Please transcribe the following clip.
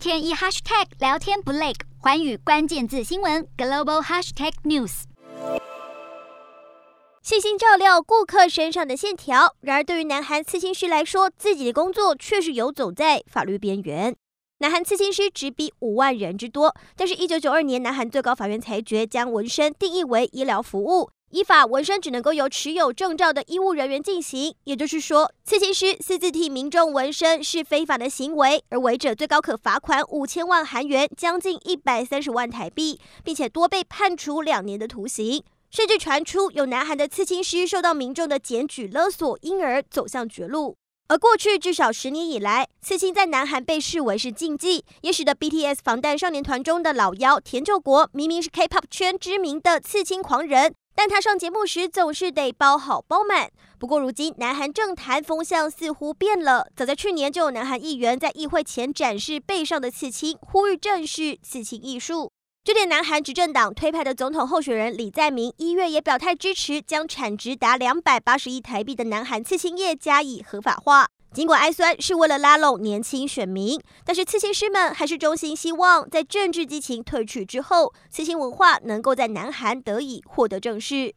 天一 hashtag 聊天不累，寰宇关键字新闻 global hashtag news。细心照料顾客身上的线条，然而对于南韩刺青师来说，自己的工作却是游走在法律边缘。南韩刺青师只比五万人之多，但是，一九九二年南韩最高法院裁决将纹身定义为医疗服务。依法，纹身只能够由持有证照的医务人员进行，也就是说，刺青师私自替民众纹身是非法的行为，而违者最高可罚款五千万韩元，将近一百三十万台币，并且多被判处两年的徒刑。甚至传出有南韩的刺青师受到民众的检举勒索，因而走向绝路。而过去至少十年以来，刺青在南韩被视为是禁忌，也使得 BTS 防弹少年团中的老幺田柾国明明是 K-pop 圈知名的刺青狂人。但他上节目时总是得包好包满。不过如今南韩政坛风向似乎变了，早在去年就有南韩议员在议会前展示背上的刺青，呼吁正视刺青艺术。就连南韩执政党推派的总统候选人李在明一月也表态支持，将产值达两百八十亿台币的南韩刺青业加以合法化。尽管哀酸是为了拉拢年轻选民，但是刺青师们还是衷心希望，在政治激情褪去之后，刺青文化能够在南韩得以获得正视。